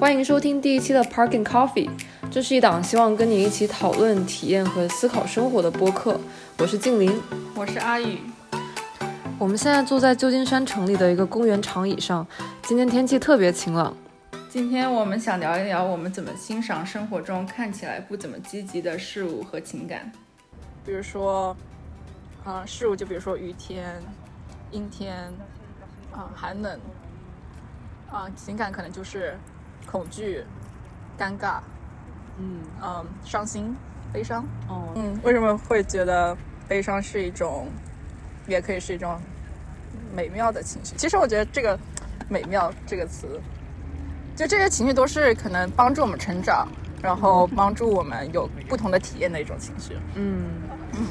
欢迎收听第一期的 Parking Coffee，这是一档希望跟你一起讨论、体验和思考生活的播客。我是静林，我是阿宇。我们现在坐在旧金山城里的一个公园长椅上，今天天气特别晴朗。今天我们想聊一聊我们怎么欣赏生活中看起来不怎么积极的事物和情感，比如说，啊，事物就比如说雨天、阴天，啊，寒冷，啊，情感可能就是恐惧、尴尬，嗯嗯，伤心、悲伤。哦，嗯，为什么会觉得悲伤是一种，也可以是一种美妙的情绪？其实我觉得这个“美妙”这个词。就这些情绪都是可能帮助我们成长，然后帮助我们有不同的体验的一种情绪。嗯，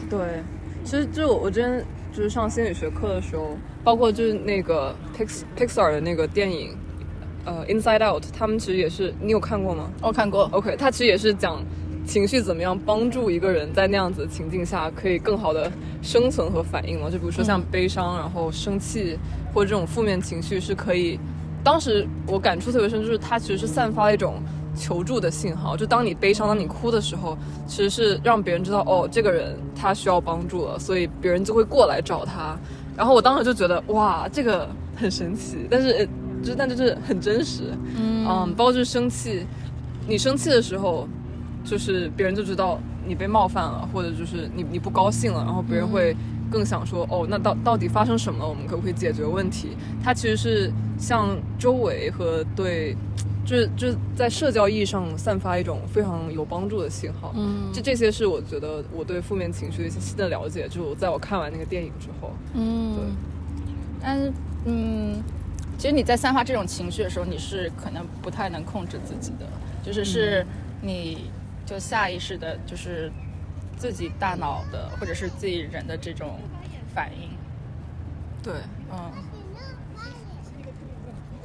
对。其实就我之前就是上心理学课的时候，包括就是那个 Pix Pixar 的那个电影，呃，Inside Out，他们其实也是，你有看过吗？我看过。OK，他其实也是讲情绪怎么样帮助一个人在那样子的情境下可以更好的生存和反应嘛。就比如说像悲伤，然后生气或者这种负面情绪是可以。当时我感触特别深，就是它其实是散发一种求助的信号。就当你悲伤、当你哭的时候，其实是让别人知道，哦，这个人他需要帮助了，所以别人就会过来找他。然后我当时就觉得，哇，这个很神奇，但是，就但就是很真实。嗯，包括就是生气，你生气的时候，就是别人就知道你被冒犯了，或者就是你你不高兴了，然后别人会。更想说哦，那到到底发生什么了？我们可不可以解决问题？它其实是向周围和对，就是就是在社交意义上散发一种非常有帮助的信号。嗯，这这些是我觉得我对负面情绪的一些新的了解。就在我看完那个电影之后，嗯，对。但是，嗯，其实你在散发这种情绪的时候，你是可能不太能控制自己的，就是是你就下意识的，就是。自己大脑的，或者是自己人的这种反应，对，嗯，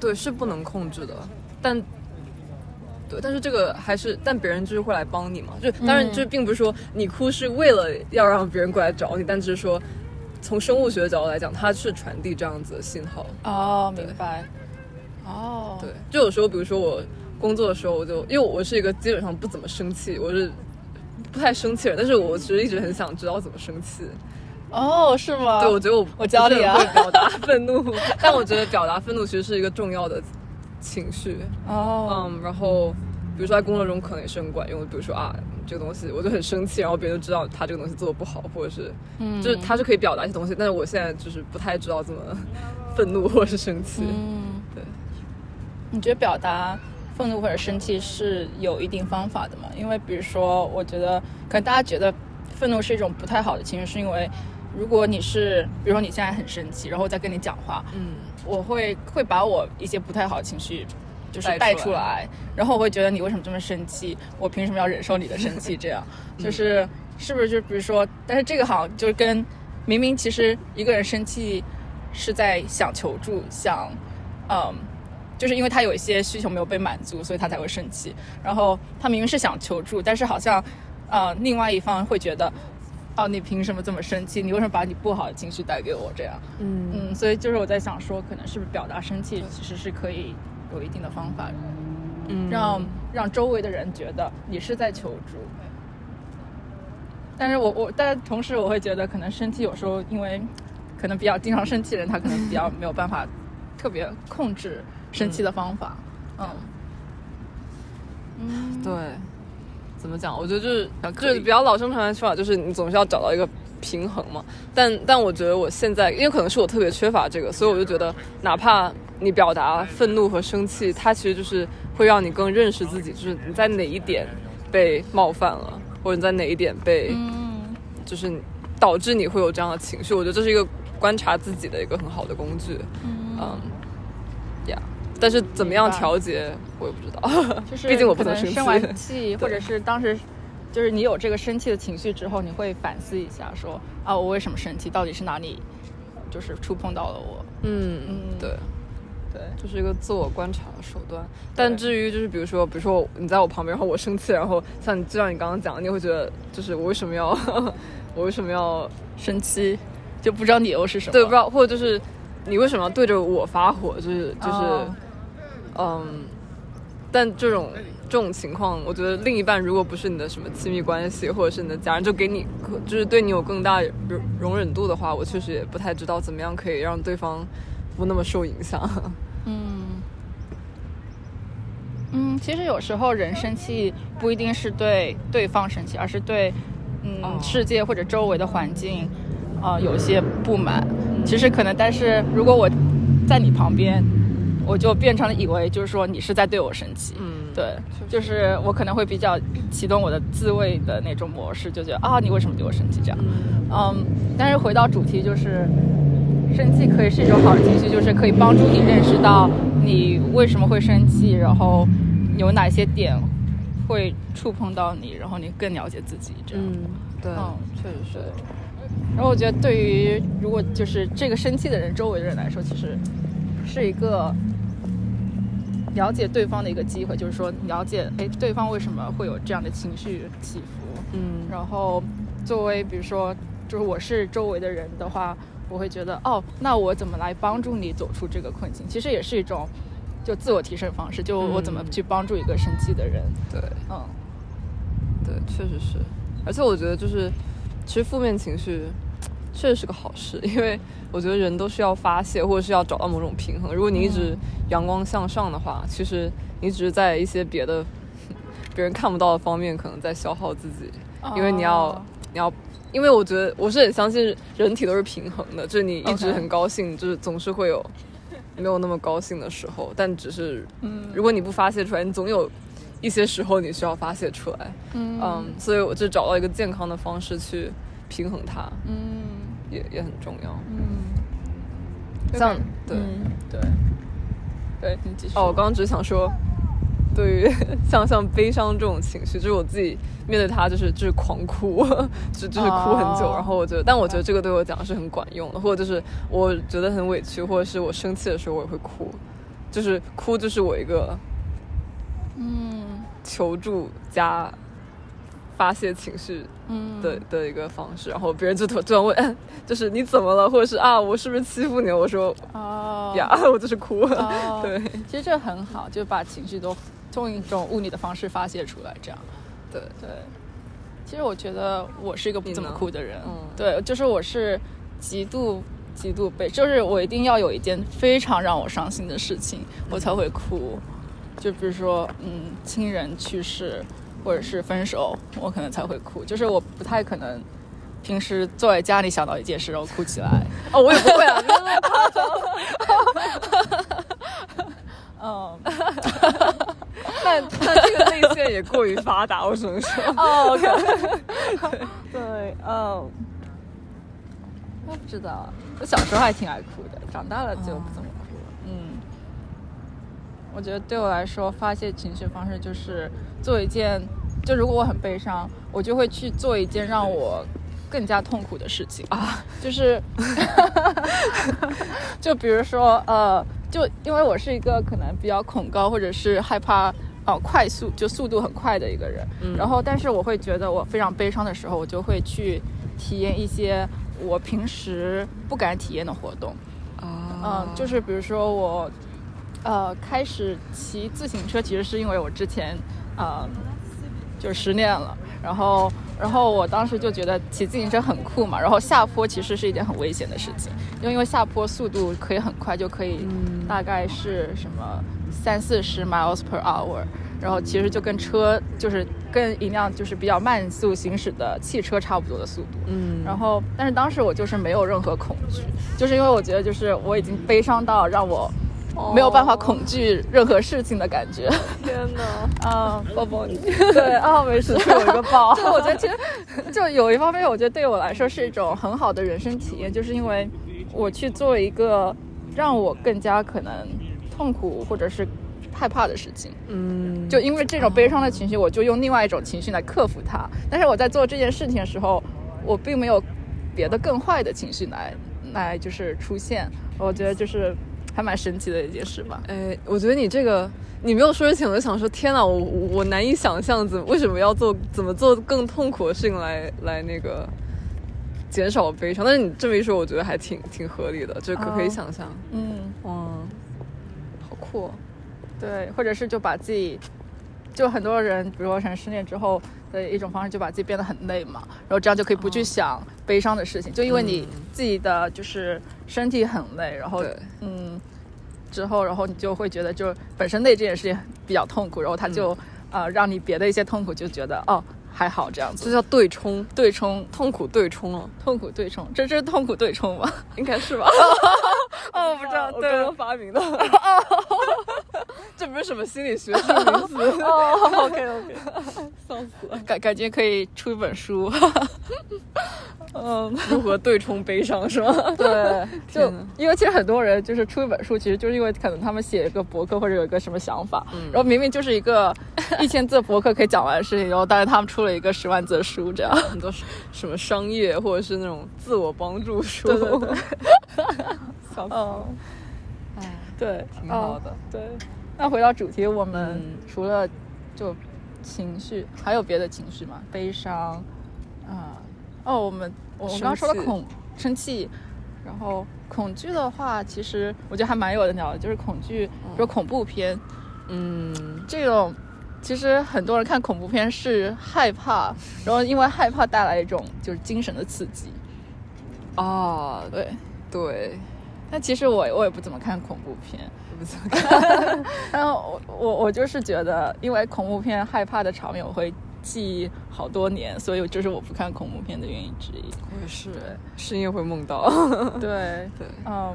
对，是不能控制的，但，对，但是这个还是，但别人就是会来帮你嘛，就当然，就并不是说你哭是为了要让别人过来找你，但只是说，从生物学的角度来讲，它是传递这样子的信号。哦，明白。哦，对，就有时候，比如说我工作的时候，我就因为我是一个基本上不怎么生气，我是。不太生气人，但是我其实一直很想知道怎么生气。哦，是吗？对，我觉得我我教你啊，会表达愤怒，但我觉得表达愤怒其实是一个重要的情绪。哦，嗯，然后比如说在工作中可能也是很管用的，比如说啊，这个东西我就很生气，然后别人就知道他这个东西做的不好，或者是，嗯，就是他是可以表达一些东西，但是我现在就是不太知道怎么 愤怒或者是生气。嗯，对。你觉得表达？愤怒或者生气是有一定方法的嘛？因为比如说，我觉得可能大家觉得愤怒是一种不太好的情绪，是因为如果你是，比如说你现在很生气，然后再跟你讲话，嗯，我会会把我一些不太好的情绪就是带出来，然后我会觉得你为什么这么生气？我凭什么要忍受你的生气？这样 就是是不是就比如说，但是这个好像就是跟明明其实一个人生气是在想求助，想嗯。就是因为他有一些需求没有被满足，所以他才会生气。然后他明明是想求助，但是好像，呃，另外一方会觉得，哦，你凭什么这么生气？你为什么把你不好的情绪带给我？这样，嗯嗯，所以就是我在想说，可能是不是表达生气其实是可以有一定的方法，嗯，让让周围的人觉得你是在求助。但是我我，但同时我会觉得，可能生气有时候因为可能比较经常生气的人，他可能比较没有办法特别控制。生气的方法，嗯，嗯，对，怎么讲？我觉得就是就是比较老生常谈的说法，就是你总是要找到一个平衡嘛。但但我觉得我现在，因为可能是我特别缺乏这个，所以我就觉得，哪怕你表达愤怒和生气，它其实就是会让你更认识自己，就是你在哪一点被冒犯了，或者你在哪一点被，就是导致你会有这样的情绪。我觉得这是一个观察自己的一个很好的工具，嗯，呀。但是怎么样调节，我也不知道。就是毕竟我不能生气，生完气 或者是当时，就是你有这个生气的情绪之后，你会反思一下，说啊，我为什么生气？到底是哪里，就是触碰到了我？嗯嗯，对，就是一个自我观察的手段。但至于就是比如说，比如说你在我旁边，然后我生气，然后像你就像你刚刚讲，你会觉得就是我为什么要 我为什么要生气？就不知道理由是什么？对，不知道，或者就是你为什么要对着我发火？就是就是。嗯，但这种这种情况，我觉得另一半如果不是你的什么亲密关系，或者是你的家人，就给你就是对你有更大容容忍度的话，我确实也不太知道怎么样可以让对方不那么受影响。嗯嗯，其实有时候人生气不一定是对对方生气，而是对嗯、哦世界或者周围的环境啊、呃有些不满。其实可能，但是如果我在你旁边，我就变成了以为就是说你是在对我生气。嗯，对，就是我可能会比较启动我的自卫的那种模式，就觉得啊，你为什么对我生气这样？嗯，但是回到主题，就是生气可以是一种好的情绪，就是可以帮助你认识到你为什么会生气，然后有哪些点会触碰到你，然后你更了解自己这样。嗯，对，嗯确实是。然后我觉得，对于如果就是这个生气的人周围的人来说，其实是一个了解对方的一个机会，就是说了解哎对方为什么会有这样的情绪起伏。嗯，然后作为比如说，就是我是周围的人的话，我会觉得哦，那我怎么来帮助你走出这个困境？其实也是一种就自我提升方式，就我怎么嗯去帮助一个生气的人。对。嗯对，确实是，而且我觉得就是，其实负面情绪确实是个好事，因为我觉得人都是要发泄，或者是要找到某种平衡。如果你一直阳光向上的话，其实你只是在一些别的 别人看不到的方面，可能在消耗自己，因为你要、哦你要。因为我觉得我是很相信人体都是平衡的，就是你一直很高兴就是总是会有 没有那么高兴的时候，但只是嗯如果你不发泄出来，你总有一些时候你需要发泄出来。嗯嗯，所以我就找到一个健康的方式去平衡它，嗯也也很重要。嗯，像对、嗯对对，你继续。哦，我刚刚只想说，对于像像悲伤这种情绪，就是我自己面对它，就是就是狂哭，就就是哭很久。哦。然后我觉得，但我觉得这个对我讲是很管用的，或者就是我觉得很委屈，或者是我生气的时候，我也会哭，就是哭就是我一个嗯。求助加发泄情绪嗯。的的一个方式，然后别人就突突然问，嗯就是你怎么了，或者是啊，我是不是欺负你了？我说哦。呀，我就是哭。哦。对。其实这很好，就把情绪都用一种物理的方式发泄出来，这样。对对，其实我觉得我是一个不怎么呢哭的人，嗯对，就是我是极度极度悲，就是我一定要有一件非常让我伤心的事情，我才会哭。就比如说，嗯，亲人去世或者是分手，我可能才会哭。就是我不太可能平时坐在家里想到一件事然后哭起来。哦，我也不会啊，你那么夸张。嗯，但但这个内线也过于发达，我只能说。哦，OK，对，嗯，我不知道，我小时候还挺爱哭的，长大了就不怎么哭了。嗯，我觉得对我来说，发泄情绪方式就是做一件，就如果我很悲伤，我就会去做一件让我更加痛苦的事情啊，就是，就比如说，呃，就因为我是一个可能比较恐高或者是害怕。呃，快速就速度很快的一个人，嗯。然后但是我会觉得我非常悲伤的时候，我就会去体验一些我平时不敢体验的活动，嗯、啊就是比如说我，呃，开始骑自行车，其实是因为我之前，呃，就失恋了，然后，然后我当时就觉得骑自行车很酷嘛，然后下坡其实是一件很危险的事情，因为因为下坡速度可以很快，就可以嗯。大概是什么三四十 miles per hour，然后其实就跟车就是跟一辆就是比较慢速行驶的汽车差不多的速度，嗯，然后，但是当时我就是没有任何恐惧，就是因为我觉得就是我已经悲伤到让我没有办法恐惧任何事情的感觉。天哪，啊、抱抱你。对啊，没事，是我一个 抱就我觉得其实就有一方面，我觉得对我来说是一种很好的人生体验，就是因为我去做一个让我更加可能痛苦或者是害怕的事情。嗯，就因为这种悲伤的情绪，我就用另外一种情绪来克服它。但是我在做这件事情的时候，我并没有别的更坏的情绪来来就是出现。我觉得就是还蛮神奇的一件事吧。哎，我觉得你这个，你没有说之前，我就想说，天哪，我我我难以想象怎为什么要做怎么做更痛苦的事情来来那个减少悲伤。但是你这么一说，我觉得还挺挺合理的，就可可以哦想象。嗯，哇，好酷、哦！对，或者是就把自己，就很多人，比如说成失恋之后的一种方式，就把自己变得很累嘛，然后这样就可以不去想悲伤的事情，就因为你自己的就是身体很累，然后嗯，之后然后你就会觉得就本身累这件事情比较痛苦，然后他就呃让你别的一些痛苦就觉得哦还好这样子，这叫对冲，对冲痛苦对冲了，痛苦对冲，这这是痛苦对冲吗？应该是吧？哦，我不知道，我对刚刚发明的。这不是什么心理学性名词，哦，OK OK，笑死了。感感觉可以出一本书。嗯，如何对冲悲伤是吗？对，就因为其实很多人就是出一本书，其实就是因为可能他们写一个博客或者有一个什么想法，嗯然后明明就是一个一千字博客可以讲完的事情，然后但是他们出了一个十万字的书，这样。很多什么商业或者是那种自我帮助书，对对对笑死。嗯。了。，哎，对，挺好的。哦对，那回到主题，我们嗯。除了就情绪，还有别的情绪吗？悲伤啊、哦，我们我我刚刚说了恐生气，然后恐惧的话，其实我觉得还蛮有的聊的，就是恐惧，比如恐怖片嗯，这种。其实很多人看恐怖片是害怕，然后因为害怕带来一种就是精神的刺激。啊，对，对，但其实我我也不怎么看恐怖片，我不怎么看。然后我我我就是觉得，因为恐怖片害怕的场面我会记忆好多年，所以就是我不看恐怖片的原因之一。我也是，深夜会梦到。对，对，嗯，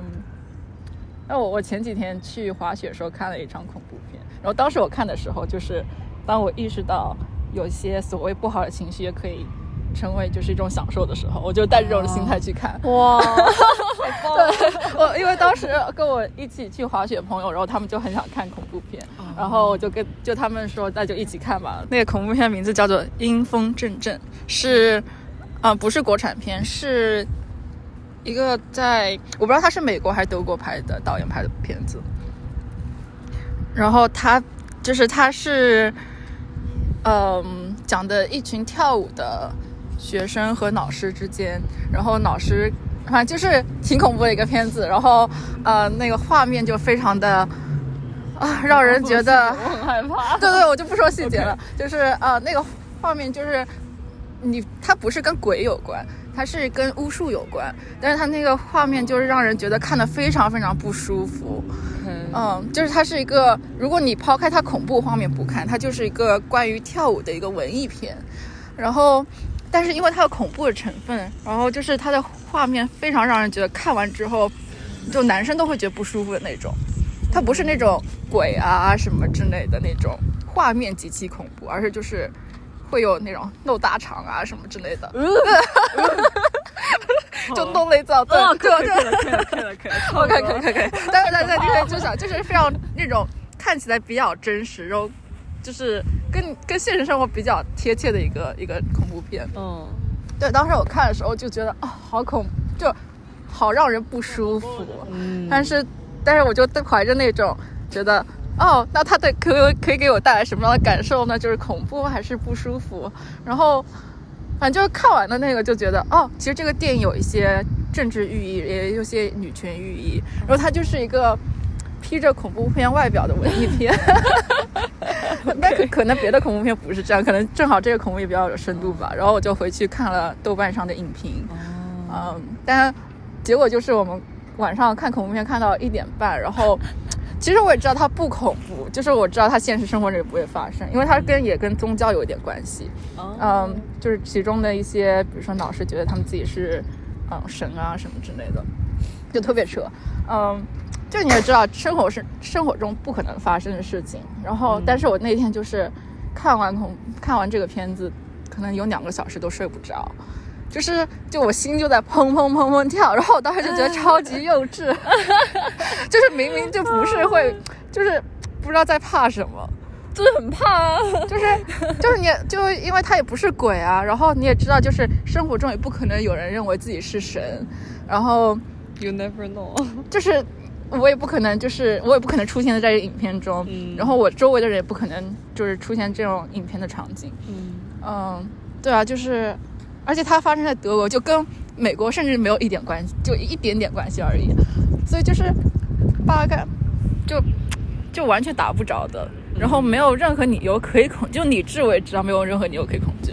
那我我前几天去滑雪的时候看了一场恐怖片，然后当时我看的时候，就是当我意识到有些所谓不好的情绪也可以成为就是一种享受的时候，我就带着这种心态去看。哇，对，我因为当时跟我一起去滑雪朋友，然后他们就很想看恐怖片，然后我就跟就他们说那就一起看吧。那个恐怖片名字叫做《阴风阵阵》，是啊、不是国产片，是一个在我不知道他是美国还是德国拍的导演拍的片子。然后他就是他是嗯讲的一群跳舞的学生和老师之间，然后老师反正就是挺恐怖的一个片子，然后呃那个画面就非常的啊让人觉得 我很害怕。对对，我就不说细节了就是呃那个画面就是你它不是跟鬼有关，它是跟巫术有关，但是它那个画面就是让人觉得看的非常非常不舒服。嗯，嗯，就是它是一个，如果你抛开它恐怖画面不看，它就是一个关于跳舞的一个文艺片。然后，但是因为它有恐怖的成分，然后就是它的画面非常让人觉得看完之后，就男生都会觉得不舒服的那种。它不是那种鬼啊什么之类的那种画面极其恐怖，而是就是会有那种露大肠啊什么之类的，就弄内脏，对哦，对可以对。可以，可以了，可以了。OK，可以，可以，可以。但是，但是，但是，就想就是非常那种看起来比较真实，然后就是跟跟现实生活比较贴切的一个一个恐怖片。嗯，对，当时我看的时候就觉得啊、好恐，就好让人不舒服。嗯但是，但是我就怀着那种觉得。哦，那它的可可以给我带来什么样的感受呢？就是恐怖还是不舒服？然后，反正就是看完的那个就觉得，哦，其实这个电影有一些政治寓意，也有些女权寓意。然后它就是一个披着恐怖片外表的文艺片。但可可能别的恐怖片不是这样，可能正好这个恐怖也比较有深度吧。然后我就回去看了豆瓣上的影评，哦嗯，但结果就是我们晚上看恐怖片看到一点半，然后 其实我也知道它不恐怖，就是我知道它现实生活里不会发生，因为它跟也跟宗教有一点关系。哦嗯，就是其中的一些，比如说老师觉得他们自己是嗯神啊什么之类的，就特别扯。嗯，就你也知道，生活是生活中不可能发生的事情。然后，但是我那天就是看完同看完这个片子，可能有两个小时都睡不着。就是，就我心就在砰砰砰砰跳，然后我当时就觉得超级幼稚，就是明明就不是会，就是不知道在怕什么，就是很怕啊。就是就是你就因为他也不是鬼啊，然后你也知道，就是生活中也不可能有人认为自己是神，然后 You never know。就是我也不可能就是我也不可能出现在这个影片中，嗯然后我周围的人也不可能就是出现这种影片的场景，嗯，嗯，对啊，就是而且它发生在德国，就跟美国甚至没有一点关系，就一点点关系而已，所以就是大概就。就就完全打不着的，然后没有任何理由可以恐，就理智我也知道，没有任何理由可以恐惧。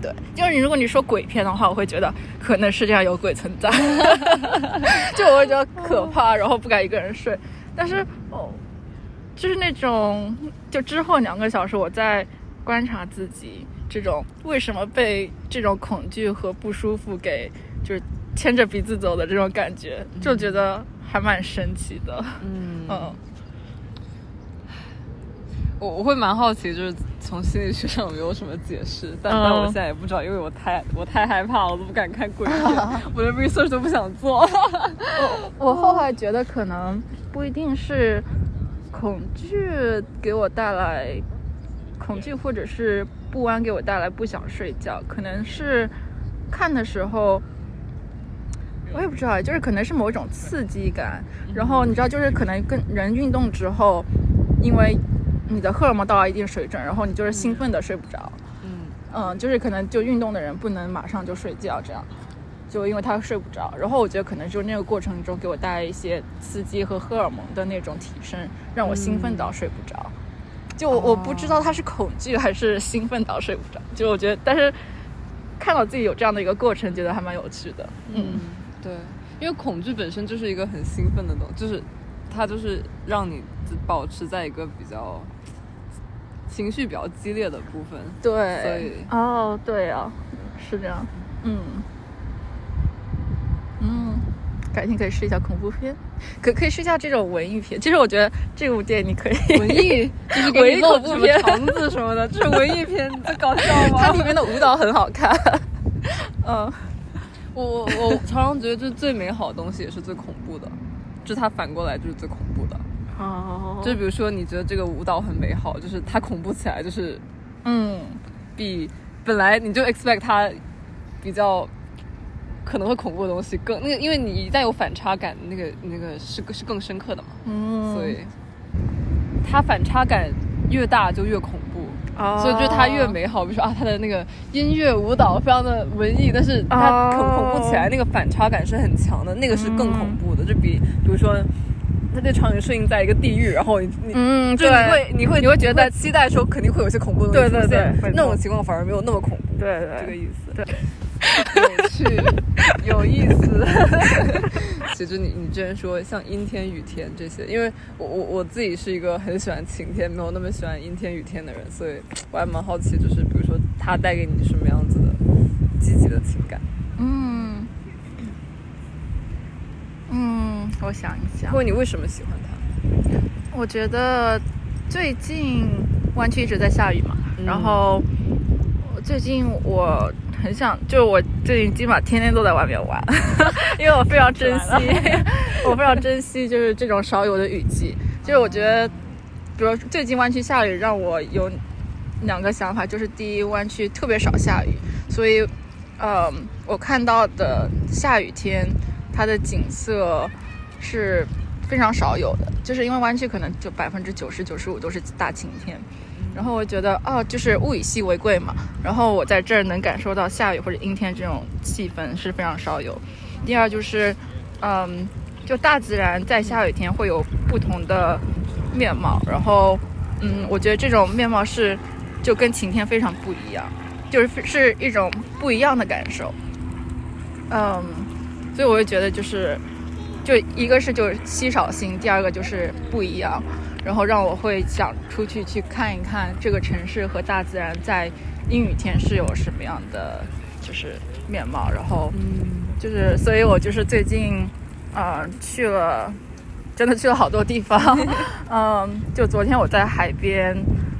对，就是你如果你说鬼片的话，我会觉得可能世界上有鬼存在，就我会觉得可怕，然后不敢一个人睡。但是哦，就是那种就之后两个小时我在观察自己，这种为什么被这种恐惧和不舒服给就是牵着鼻子走的这种感觉，就觉得还蛮神奇的。嗯 嗯我我会蛮好奇，就是从心理学上有没有什么解释，但、嗯但我现在也不知道，因为我太我太害怕了，我都不敢看鬼片，我连 research 都不想做。我后来觉得可能不一定是恐惧给我带来恐惧，或者是不安给我带来不想睡觉，可能是看的时候。我也不知道，就是可能是某种刺激感，然后你知道，就是可能跟人运动之后，因为你的荷尔蒙到了一定水准，然后你就是兴奋的睡不着，嗯嗯，就是可能就运动的人不能马上就睡觉，这样，就因为他睡不着。然后我觉得可能就是那个过程中给我带来一些刺激和荷尔蒙的那种提升，让我兴奋到睡不着。就我我不知道他是恐惧还是兴奋到睡不着，就我觉得，但是看到自己有这样的一个过程，觉得还蛮有趣的。嗯对，因为恐惧本身就是一个很兴奋的东西，就是它就是让你保持在一个比较情绪比较激烈的部分。对，所以哦，对啊，是这样，嗯嗯，改天可以试一下恐怖片，可可以试一下这种文艺片。其实我觉得这部电影你可以文艺就是 给文恐怖片肠子什么的，这是文艺片，你在搞笑吗？它里面的舞蹈很好看。嗯，我我我常常觉得，就是最美好的东西也是最恐怖的，就是它反过来就是最恐怖的。哦。就比如说，你觉得这个舞蹈很美好，就是它恐怖起来，就是嗯。比本来你就 expect 它比较可能会恐怖的东西更那个，因为你一旦有反差感，那个那个是是更深刻的嘛，嗯，所以它反差感越大就越恐怖。哦。所以就是它越美好，比如说啊，它的那个音乐舞蹈非常的文艺，但是它恐哦恐怖起来那个反差感是很强的，那个是更恐怖的，就比比如说它这场景设定在一个地狱，然后你你嗯，就，你会你会你会觉得期待说肯定会有些恐怖的东西出现那种情况反而没有那么恐怖，对对。这个意思。对，有趣，有意思。其实你你之前说像阴天、雨天这些，因为我我我自己是一个很喜欢晴天，没有那么喜欢阴天、雨天的人，所以我还蛮好奇，就是比如说它带给你什么样子的积极的情感，嗯嗯，我想一想或，者你为什么喜欢它？我觉得最近湾区一直在下雨嘛，嗯然后最近我很想，就我最近基本上天天都在外面玩，因为我非常珍惜，我非常珍惜就是这种少有的雨季。就是我觉得，比如最近湾区下雨，让我有两个想法，就是第一，湾区特别少下雨，所以，嗯，我看到的下雨天，它的景色是非常少有的，就是因为湾区可能就百分之九十九十五都是大晴天。然后我觉得哦，就是物以稀为贵嘛。然后我在这儿能感受到下雨或者阴天这种气氛是非常少有。第二就是，嗯，就大自然在下雨天会有不同的面貌。然后，嗯，我觉得这种面貌是就跟晴天非常不一样，就是是一种不一样的感受。嗯，所以我就觉得就是，就一个是就是稀少性，第二个就是不一样。然后让我会想出去去看一看这个城市和大自然在阴雨天是有什么样的就是面貌，然后嗯就是，所以我就是最近，呃，去了，真的去了好多地方，嗯，就昨天我在海边，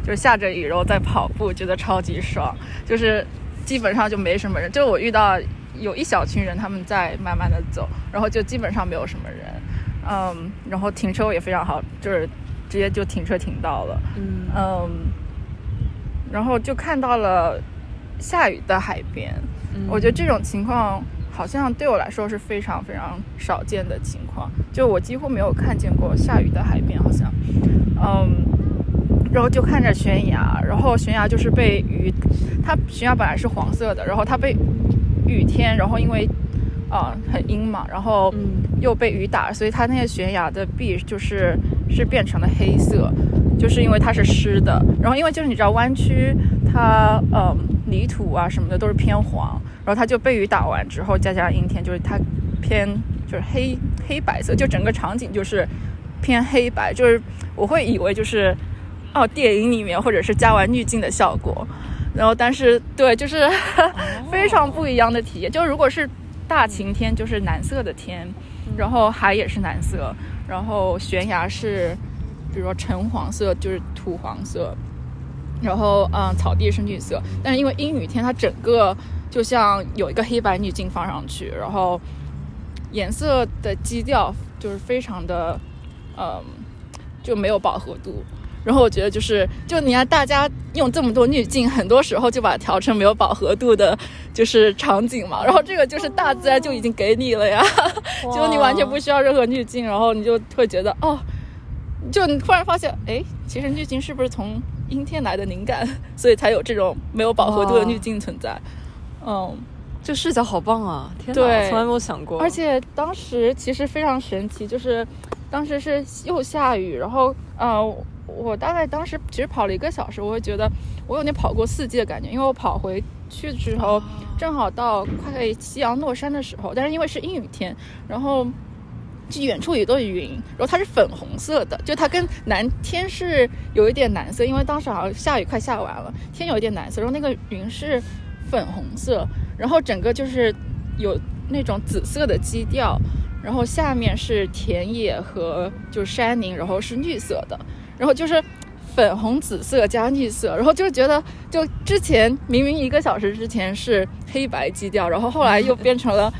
就下着雨，然后在跑步，觉得超级爽，就是基本上就没什么人，就我遇到有一小群人，他们在慢慢的走，然后就基本上没有什么人，嗯，然后停车也非常好，就是直接就停车停到了，嗯。嗯，然后就看到了下雨的海边，我觉得这种情况好像对我来说是非常非常少见的情况，就我几乎没有看见过下雨的海边，好像，嗯，然后就看着悬崖，然后悬崖就是被雨，它悬崖本来是黄色的，然后它被雨天，然后因为啊、很阴嘛，然后嗯又被雨打，所以它那个悬崖的壁就是是变成了黑色，就是因为它是湿的。然后因为就是你知道弯曲它嗯泥土啊什么的都是偏黄，然后它就被雨打完之后，再加上阴天，就是它偏就是黑黑白色，就整个场景就是偏黑白，就是我会以为就是哦电影里面或者是加完滤镜的效果。然后，但是对，就是 非常不一样的体验。就如果是大晴天，就是蓝色的天，然后海也是蓝色，然后悬崖是，比如说橙黄色，就是土黄色，然后嗯，草地是绿色。但是因为阴雨天，它整个就像有一个黑白滤镜放上去，然后颜色的基调就是非常的，嗯，就没有饱和度。然后我觉得就是，就你看大家用这么多滤镜，很多时候就把它调成没有饱和度的，就是场景嘛。然后这个就是大自然就已经给你了呀，就你完全不需要任何滤镜，然后你就会觉得哦，就你突然发现，哎，其实滤镜是不是从阴天来的灵感，所以才有这种没有饱和度的滤镜存在。嗯，这视角好棒啊！天哪，对从来没有想过。而且当时其实非常神奇，就是当时是又下雨，然后呃，我大概当时其实跑了一个小时，我会觉得我有点跑过四季的感觉，因为我跑回去的时候正好到快夕阳落山的时候，但是因为是阴雨天，然后。就远处也都是云，然后它是粉红色的，就它跟蓝天是有一点蓝色，因为当时好像下雨快下完了，天有一点蓝色，然后那个云是粉红色，然后整个就是有那种紫色的基调，然后下面是田野和就山林，然后是绿色的，然后就是粉红紫色加绿色，然后就觉得就之前明明一个小时之前是黑白基调，然后后来又变成了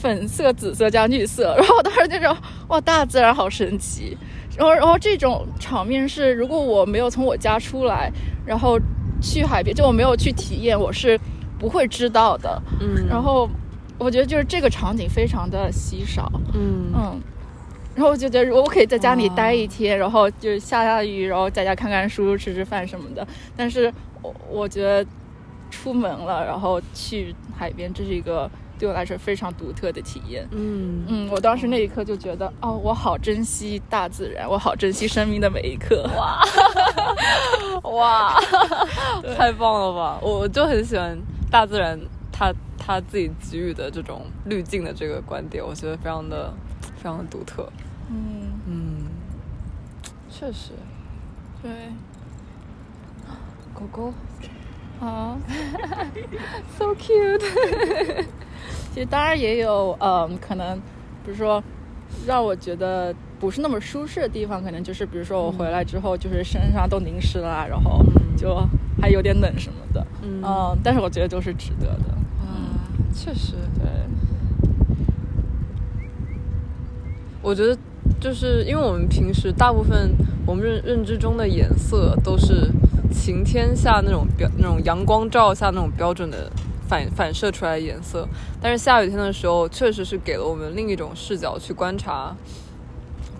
粉色、紫色加绿色，然后我当时就说哇，大自然好神奇。然后，然后这种场面是，如果我没有从我家出来，然后去海边，就我没有去体验，我是不会知道的。嗯，然后我觉得就是这个场景非常的稀少，嗯嗯，然后我就觉得如果我可以在家里待一天，然后就下下雨，然后在家看看书、吃吃饭什么的，但是我我觉得出门了，然后去海边，这是一个对我来说非常独特的体验。嗯嗯，我当时那一刻就觉得，哦，我好珍惜大自然，我好珍惜生命的每一刻。哇，哇，太棒了吧！我我就很喜欢大自然它它自己给予的这种滤镜的这个观点，我觉得非常的非常的独特。嗯，嗯，确实，对，狗狗。好。so cute。其实当然也有，嗯，可能比如说让我觉得不是那么舒适的地方，可能就是比如说我回来之后，就是身上都淋湿了啊，然后就还有点冷什么的，嗯。嗯，但是我觉得都是值得的，啊，确实，对，我觉得就是因为我们平时大部分我们认认知中的颜色都是晴天下那种标那种阳光照下那种标准的反反射出来的颜色，但是下雨天的时候确实是给了我们另一种视角去观察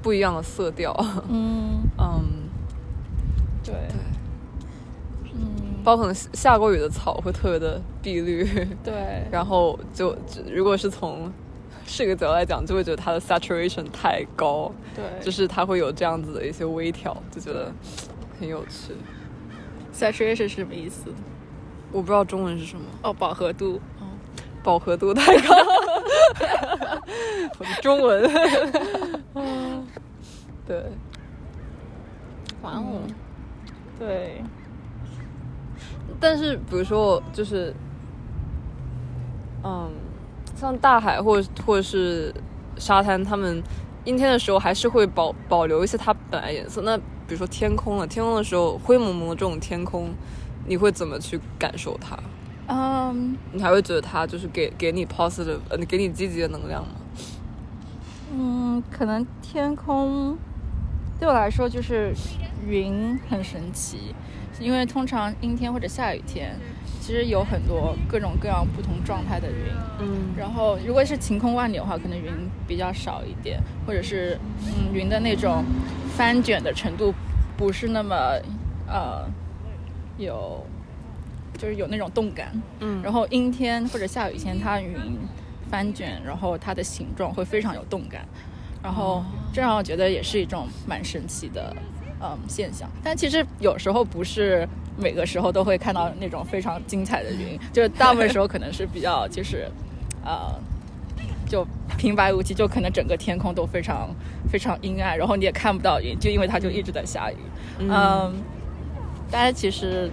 不一样的色调。嗯，嗯，对，嗯，包括可能下过雨的草会特别的碧绿，对，然后就如果是从视觉角度来讲，就会觉得它的 saturation 太高。对，就是它会有这样子的一些微调，就觉得很有趣。saturation 是什么意思？我不知道中文是什么，哦，饱和度，饱和度太高。中文，对，哇哦！对，但是比如说，就是，嗯，像大海或者或者是沙滩，他们阴天的时候还是会保保留一些它本来颜色。那比如说天空了，天空的时候灰蒙蒙的这种天空，你会怎么去感受它？嗯你还会觉得它就是给给你 positive，呃，给你积极的能量吗？嗯，可能天空对我来说就是云很神奇，因为通常阴天或者下雨天，其实有很多各种各样不同状态的云。嗯然后如果是晴空万里的话，可能云比较少一点，或者是嗯云的那种翻卷的程度不是那么呃有，就是有那种动感。嗯然后阴天或者下雨天，它云翻卷，然后它的形状会非常有动感，然后这让我觉得也是一种蛮神奇的嗯现象。但其实有时候不是每个时候都会看到那种非常精彩的云，就是大部分时候可能是比较就是呃就平白无奇，就可能整个天空都非常非常阴暗，然后你也看不到云，就因为它就一直在下雨。嗯，但是其实。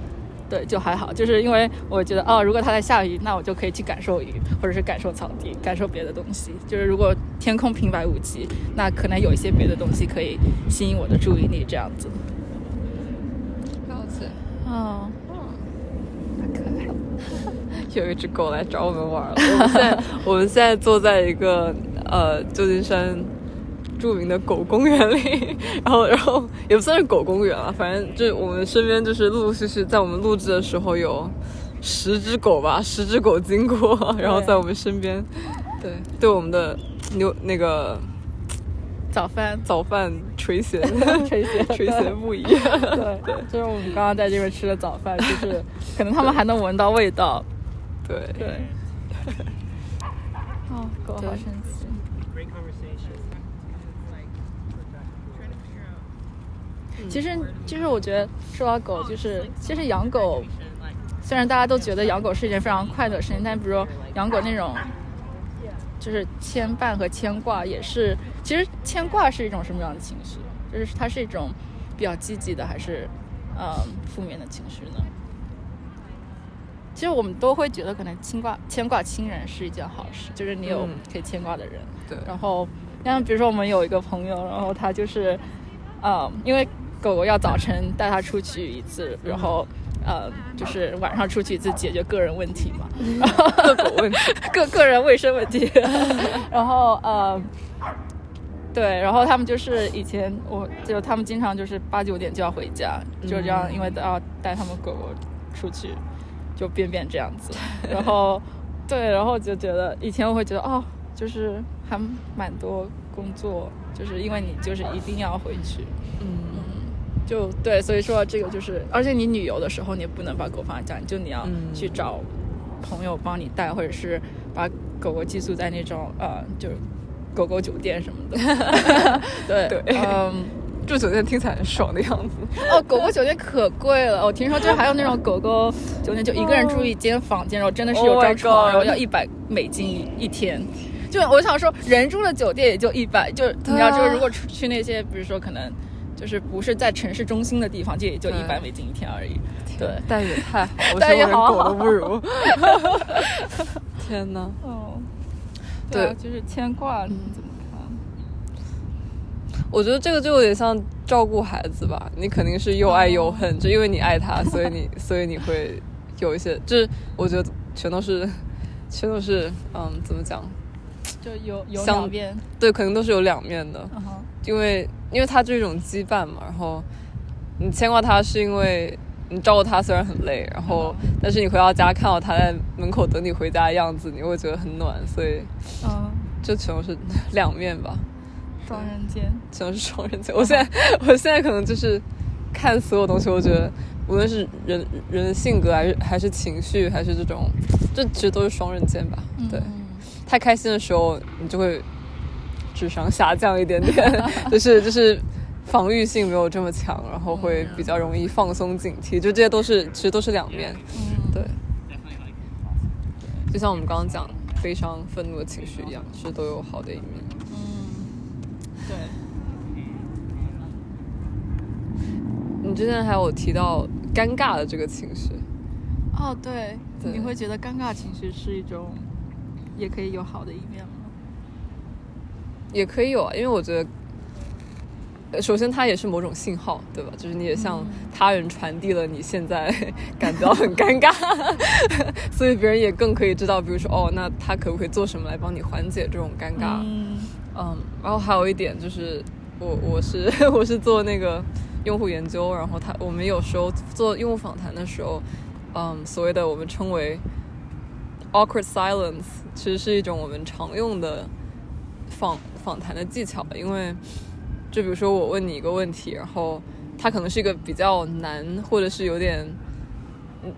对，就还好，就是因为我觉得，哦，如果它在下雨，那我就可以去感受雨，或者是感受草地，感受别的东西。就是如果天空平白无奇，那可能有一些别的东西可以吸引我的注意力，这样子。了解。哦，太可爱。有一只狗来找我们玩了。我们现在，我们现在坐在一个呃旧金山。著名的狗公园里，然后，然后也不算是狗公园了，反正就我们身边就是陆陆续续在我们录制的时候有十只狗吧，十只狗经过，然后在我们身边，对，对我们的牛那个早饭。早饭垂涎。垂涎。垂涎 不已，对 对，就是我们刚刚在这边吃的早饭，就是可能他们还能闻到味道，对。对，哦，狗好。神奇。其实，其实我觉得说到狗，就是其实养狗，虽然大家都觉得养狗是一件非常快乐的事情，但比如说养狗那种，就是牵绊和牵挂，也是其实牵挂是一种什么样的情绪？就是它是一种比较积极的，还是呃负面的情绪呢？其实我们都会觉得，可能牵挂牵挂亲人是一件好事，就是你有可以牵挂的人。对。然后，像比如说我们有一个朋友，然后他就是，呃，因为。狗狗要早晨带它出去一次，然后，呃，就是晚上出去就解决个人问题嘛，个狗问题，个个人卫生问题，然后呃，对，然后他们就是以前我就他们经常就是八九点就要回家，就这样，因为都要带他们狗狗出去，就便便这样子，然后对，然后就觉得以前我会觉得哦，就是还蛮多工作，就是因为你就是一定要回去，嗯。就对，所以说这个就是，而且你旅游的时候，你也不能把狗放在家里，就你要去找朋友帮你带，或者是把狗狗寄宿在那种呃，就狗狗酒店什么的。对对，嗯，住酒店听起来很爽的样子。哦，狗狗酒店可贵了，我听说就还有那种狗狗酒店，就一个人住一间房间，然后真的是有张床，然后要一百美金一天。就我想说，人住的酒店也就一百，就你要就是如果去那些，比如说可能。就是不是在城市中心的地方，就也就一百美金一天而已。对，待遇太 好，待遇好，狗都不如。天哪！哦，对，就是牵挂，你怎么看？我觉得这个就有点像照顾孩子吧，你肯定是又爱又恨，就因为你爱他，所以你，所以你会有一些，就是我觉得全都是，全都是，嗯，怎么讲？就有有两面，对，可能都是有两面的，因为。因为它就是一种羁绊嘛，然后你牵挂它是因为你照顾它虽然很累，然后但是你回到家看到它在门口等你回家的样子，你会觉得很暖，所以嗯，这全都是两面吧，双刃剑，全都是双刃剑。我现在 我现在可能就是看所有东西，我觉得无论是人人的性格还是还是情绪还是这种，这其实都是双刃剑吧。对，太开心的时候你就会。智商下降一点点，就是就是防御性没有这么强，然后会比较容易放松警惕，就这些都是其实都是两面，对，就像我们刚刚讲悲伤、愤怒的情绪一样，其实都有好的一面。嗯，对。你之前还有提到尴尬的这个情绪，哦，对，你会觉得尴尬情绪是一种，也可以有好的一面吗？也可以有啊，因为我觉得，首先它也是某种信号，对吧？就是你也向他人传递了你现在感到很尴尬，所以别人也更可以知道，比如说哦，那他可不可以做什么来帮你缓解这种尴尬？嗯，然后还有一点就是，我我是 我是做那个用户研究，然后他我们有时候做用户访谈的时候，嗯，所谓的我们称为 awkward silence，其实是一种我们常用的访。访谈的技巧，因为就比如说我问你一个问题，然后它可能是一个比较难，或者是有点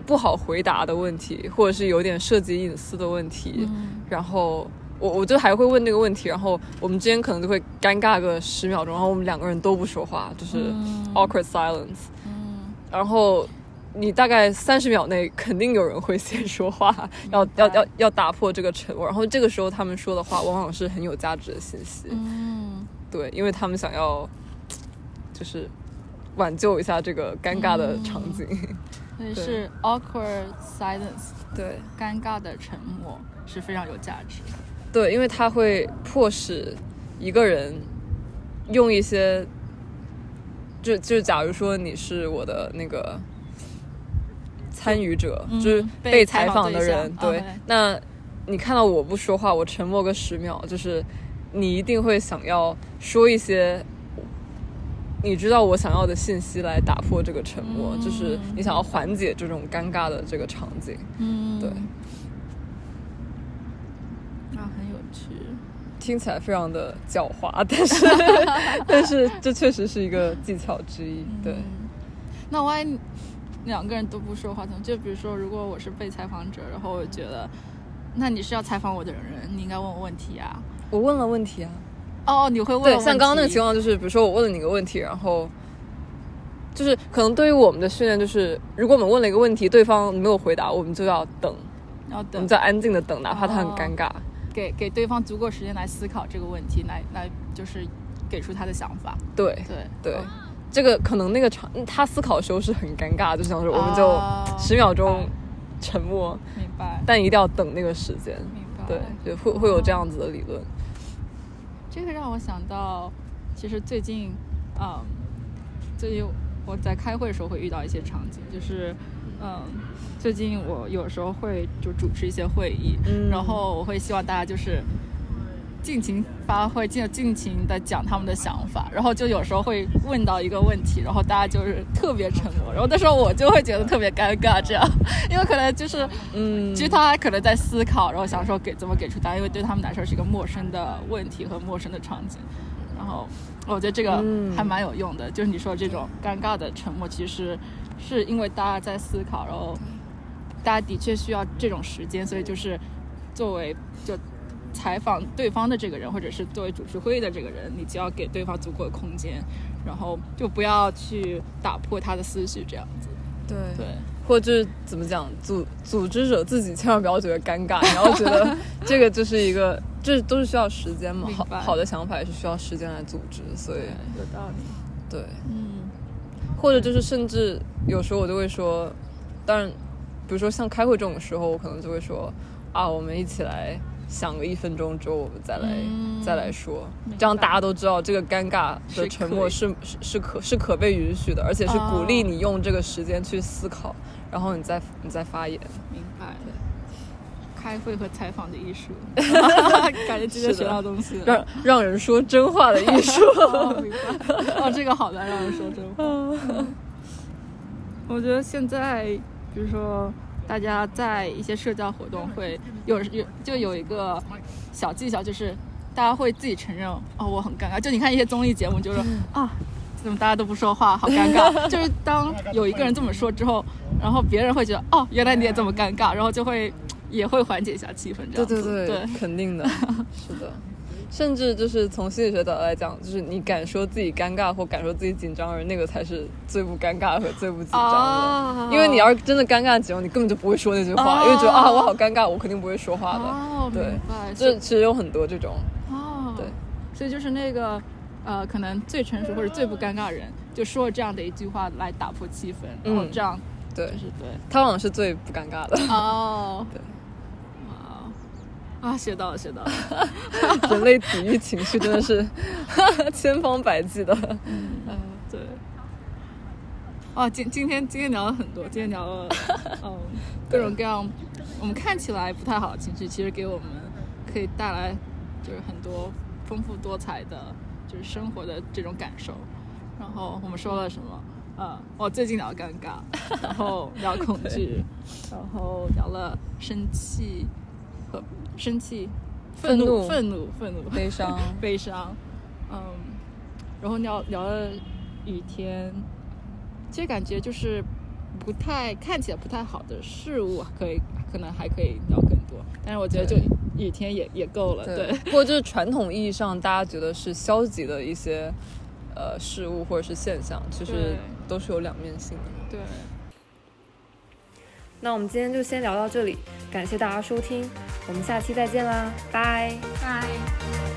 不好回答的问题，或者是有点涉及隐私的问题，然后我我就还会问那个问题，然后我们之间可能就会尴尬个十秒钟，然后我们两个人都不说话，就是 awkward silence。嗯然后你大概三十秒内肯定有人会先说话，要要要要打破这个沉默。然后这个时候他们说的话往往是很有价值的信息，嗯对，因为他们想要就是挽救一下这个尴尬的场景。所以对是 awkward silence，对尴尬的沉默是非常有价值的。对，因为它会迫使一个人用一些，就就假如说你是我的那个参与者，嗯就是被被采采访的人，对那你看到我不说话，我沉默个十秒，就是你一定会想要说一些。你知道我想要的信息来打破这个沉默，就是你想要缓解这种尴尬的这个场景。嗯对啊，很有趣。听起来非常的狡猾，但是 但是这确实是一个技巧之一。对，嗯那万一两个人都不说话，怎么？就比如说，如果我是被采访者，然后我觉得，那你是要采访我的人，你应该问我问题啊。我问了问题啊。哦，你会问对，像刚刚那个情况，就是比如说我问了你个问题，然后就是可能对于我们的训练，就是如果我们问了一个问题，对方没有回答，我们就要等，要等我们就要安静的等，哪怕他很哦尴尬。给给对方足够时间来思考这个问题，来来就是给出他的想法。对对对哦，这个可能那个场他思考的时候是很尴尬，就想说我们就哦十秒钟沉默，明白，但一定要等那个时间。明白。对，就会会有这样子的理论。这个让我想到，其实最近，嗯，最近我在开会的时候会遇到一些场景，就是，嗯，最近我有时候会就主持一些会议，嗯然后我会希望大家就是尽情发挥，尽尽情的讲他们的想法，然后就有时候会问到一个问题，然后大家就是特别沉默，然后那时候我就会觉得特别尴尬，这样，因为可能就是 嗯，其实他可能在思考，然后想说给怎么给出答案，因为对他们来说是一个陌生的问题和陌生的场景。然后我觉得这个嗯还蛮有用的，就是你说这种尴尬的沉默，其实是因为大家在思考，然后大家的确需要这种时间，所以就是作为就采访对方的这个人，或者是作为主持会议的这个人，你就要给对方足够的空间，然后就不要去打破他的思绪，这样子。对对，或者是怎么讲，组组织者自己千万不要觉得尴尬，然后觉得 这个就是一个，这都是需要时间嘛。好好的想法也是需要时间来组织，所以有道理。对，嗯或者就是甚至有时候我就会说，当然，比如说像开会这种时候，我可能就会说啊，我们一起来想个一分钟之后，我们再来、嗯再来说，这样大家都知道这个尴尬是的沉默是是是可是可被允许的，而且是鼓励哦你用这个时间去思考，然后你再你再发言。明白。开会和采访的艺术，感觉今天学到东西了。让让人说真话的艺术。哦，明白。哦，这个好难让人说真话。我觉得现在，比如说大家在一些社交活动会有有就有一个小技巧，就是大家会自己承认哦，我很尴尬。就你看一些综艺节目，就是啊，怎么大家都不说话，好尴尬。就是当有一个人这么说之后，然后别人会觉得哦，原来你也这么尴尬，然后就会也会缓解一下气氛。这对样子对对，肯定的，是的。甚至就是从心理学角度来讲，就是你敢说自己尴尬或敢说自己紧张的人，那个才是最不尴尬和最不紧张的。哦因为你要是真的尴尬紧张，你根本就不会说那句话，哦因为觉得啊我好尴尬，我肯定不会说话的。哦，对明白。这其实有很多这种，哦，对，所以就是那个呃，可能最成熟或者最不尴尬的人，就说了这样的一句话来打破气氛，然后嗯这样对就是对。他往往是最不尴尬的。哦，对，哇，啊，学到了，学到了。人类抵御情绪真的是 千方百计的。嗯，对。哦，今今天今天聊了很多，今天聊了嗯各种各样我们看起来不太好的情绪，其实给我们可以带来就是很多丰富多彩的，就是生活的这种感受。然后我们说了什么？呃，我最近聊尴尬，然后聊恐惧，然后聊了生气和生气、愤怒、愤怒愤怒、悲伤 悲伤，嗯，然后聊聊了雨天，其实感觉就是不太看起来不太好的事物，可以可能还可以聊更多，但是我觉得就对雨天也也够了。对，不过 就是传统意义上大家觉得是消极的一些呃事物或者是现象，其实都是有两面性的。对。那我们今天就先聊到这里，感谢大家收听，我们下期再见啦，拜拜。